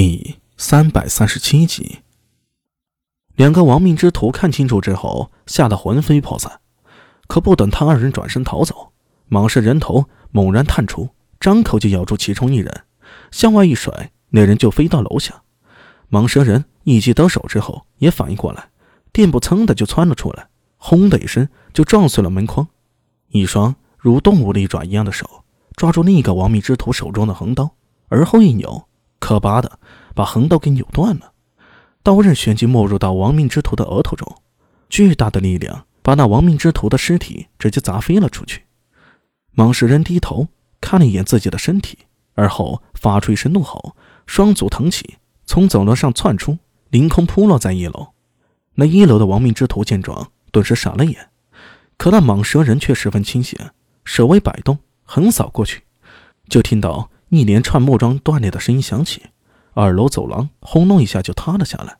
第三百三十七集，两个亡命之徒看清楚之后，吓得魂飞魄散。可不等他二人转身逃走，蟒蛇人头猛然探出，张口就咬住其中一人，向外一甩，那人就飞到楼下。蟒蛇人一击得手之后，也反应过来，垫步噌的就窜了出来，轰的一声就撞碎了门框，一双如动物利爪一样的手抓住另一个亡命之徒手中的横刀，而后一扭。可拔的，把横刀给扭断了，刀刃旋即没入到亡命之徒的额头中，巨大的力量把那亡命之徒的尸体直接砸飞了出去。蟒蛇人低头看了一眼自己的身体，而后发出一声怒吼，双足腾起，从走廊上窜出，凌空扑落在一楼。那一楼的亡命之徒见状，顿时傻了眼，可那蟒蛇人却十分清醒，手微摆动，横扫过去，就听到。一连串木桩断裂的声音响起，二楼走廊轰隆一下就塌了下来。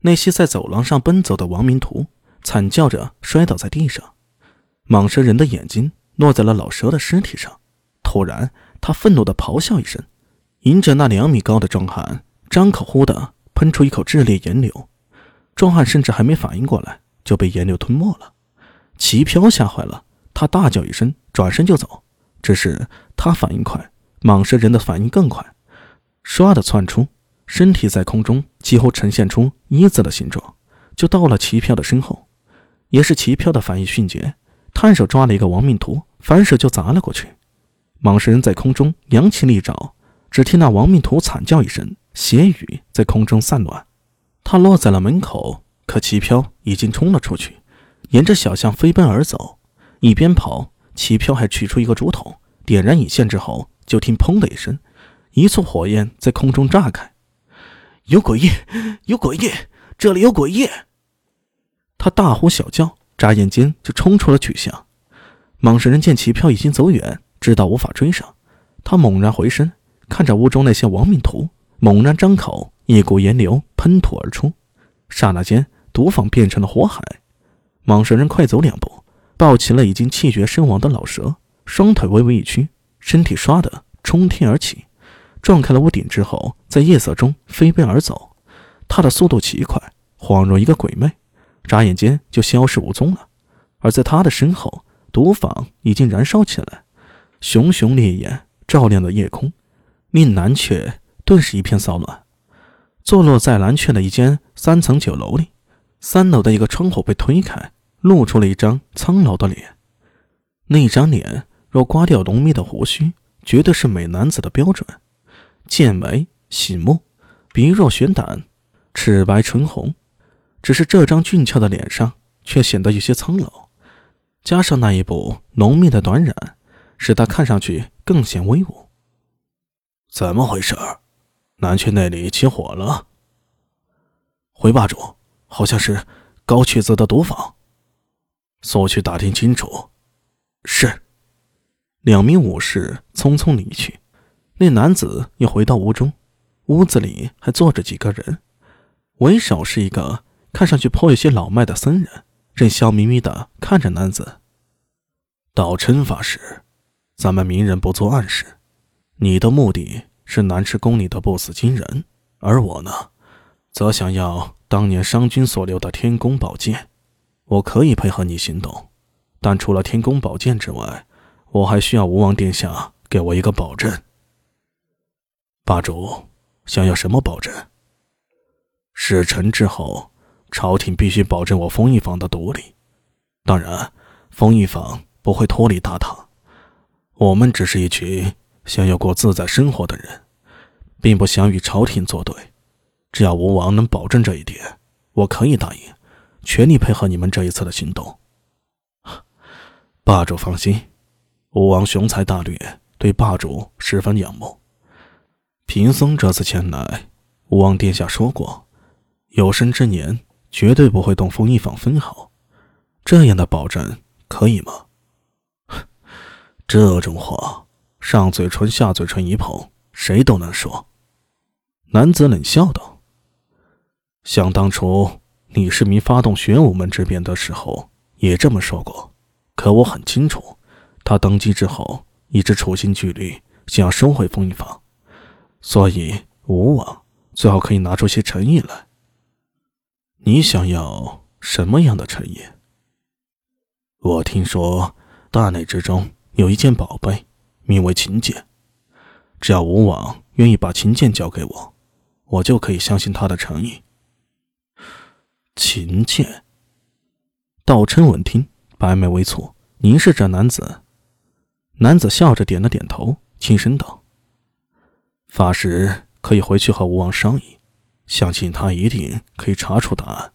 那些在走廊上奔走的亡命徒惨叫着摔倒在地上。蟒蛇人的眼睛落在了老蛇的尸体上，突然他愤怒地咆哮一声，迎着那两米高的壮汉，张口呼的喷出一口炽烈炎流。壮汉甚至还没反应过来，就被炎流吞没了。齐飘吓坏了，他大叫一声，转身就走。只是他反应快。蟒蛇人的反应更快，唰的窜出，身体在空中几乎呈现出一字的形状，就到了齐飘的身后。也是齐飘的反应迅捷，探手抓了一个亡命徒，反手就砸了过去。蟒蛇人在空中扬起利爪，只听那亡命徒惨叫一声，血雨在空中散乱。他落在了门口，可齐飘已经冲了出去，沿着小巷飞奔而走。一边跑，齐飘还取出一个竹筒，点燃引线之后。就听“砰”的一声，一簇火焰在空中炸开。有诡异，有诡异，这里有诡异！他大呼小叫，眨眼间就冲出了曲巷。蟒蛇人见齐飘已经走远，知道无法追上，他猛然回身，看着屋中那些亡命徒，猛然张口，一股炎流喷吐而出，刹那间，毒坊变成了火海。蟒蛇人快走两步，抱起了已经气绝身亡的老蛇，双腿微微一屈。身体唰的冲天而起，撞开了屋顶之后，在夜色中飞奔而走。他的速度奇快，恍若一个鬼魅，眨眼间就消失无踪了。而在他的身后，毒坊已经燃烧起来，熊熊烈焰照亮了夜空，令蓝雀顿时一片骚乱。坐落在蓝雀的一间三层酒楼里，三楼的一个窗户被推开，露出了一张苍老的脸。那张脸。若刮掉浓密的胡须，绝对是美男子的标准。剑眉醒目，鼻若悬胆，齿白唇红。只是这张俊俏的脸上却显得有些苍老，加上那一部浓密的短髯，使他看上去更显威武。怎么回事？南区那里起火了？回霸主，好像是高曲子的毒坊。速去打听清楚。是。两名武士匆匆离去，那男子又回到屋中，屋子里还坐着几个人，为首是一个看上去颇有些老迈的僧人，正笑眯眯的看着男子。道琛法师，咱们明人不做暗事，你的目的是南池宫里的不死金人，而我呢，则想要当年商君所留的天宫宝剑。我可以配合你行动，但除了天宫宝剑之外，我还需要吴王殿下给我一个保证。霸主想要什么保证？事成之后，朝廷必须保证我丰益坊的独立。当然，丰益坊不会脱离大唐。我们只是一群想要过自在生活的人，并不想与朝廷作对。只要吴王能保证这一点，我可以答应，全力配合你们这一次的行动。霸主放心。吴王雄才大略，对霸主十分仰慕。贫僧这次前来，吴王殿下说过，有生之年绝对不会动封一坊分毫。这样的保证可以吗？这种话，上嘴唇下嘴唇一碰，谁都能说。男子冷笑道：“想当初李世民发动玄武门之变的时候，也这么说过。可我很清楚。”他登基之后，一直处心积虑想要收回封印坊，所以吴王最好可以拿出些诚意来。你想要什么样的诚意？我听说大内之中有一件宝贝，名为琴剑。只要吴王愿意把琴剑交给我，我就可以相信他的诚意。琴剑。道琛闻听，白眉微蹙，凝视着男子。男子笑着点了点头，轻声道：“法师可以回去和吴王商议，相信他一定可以查出答案。”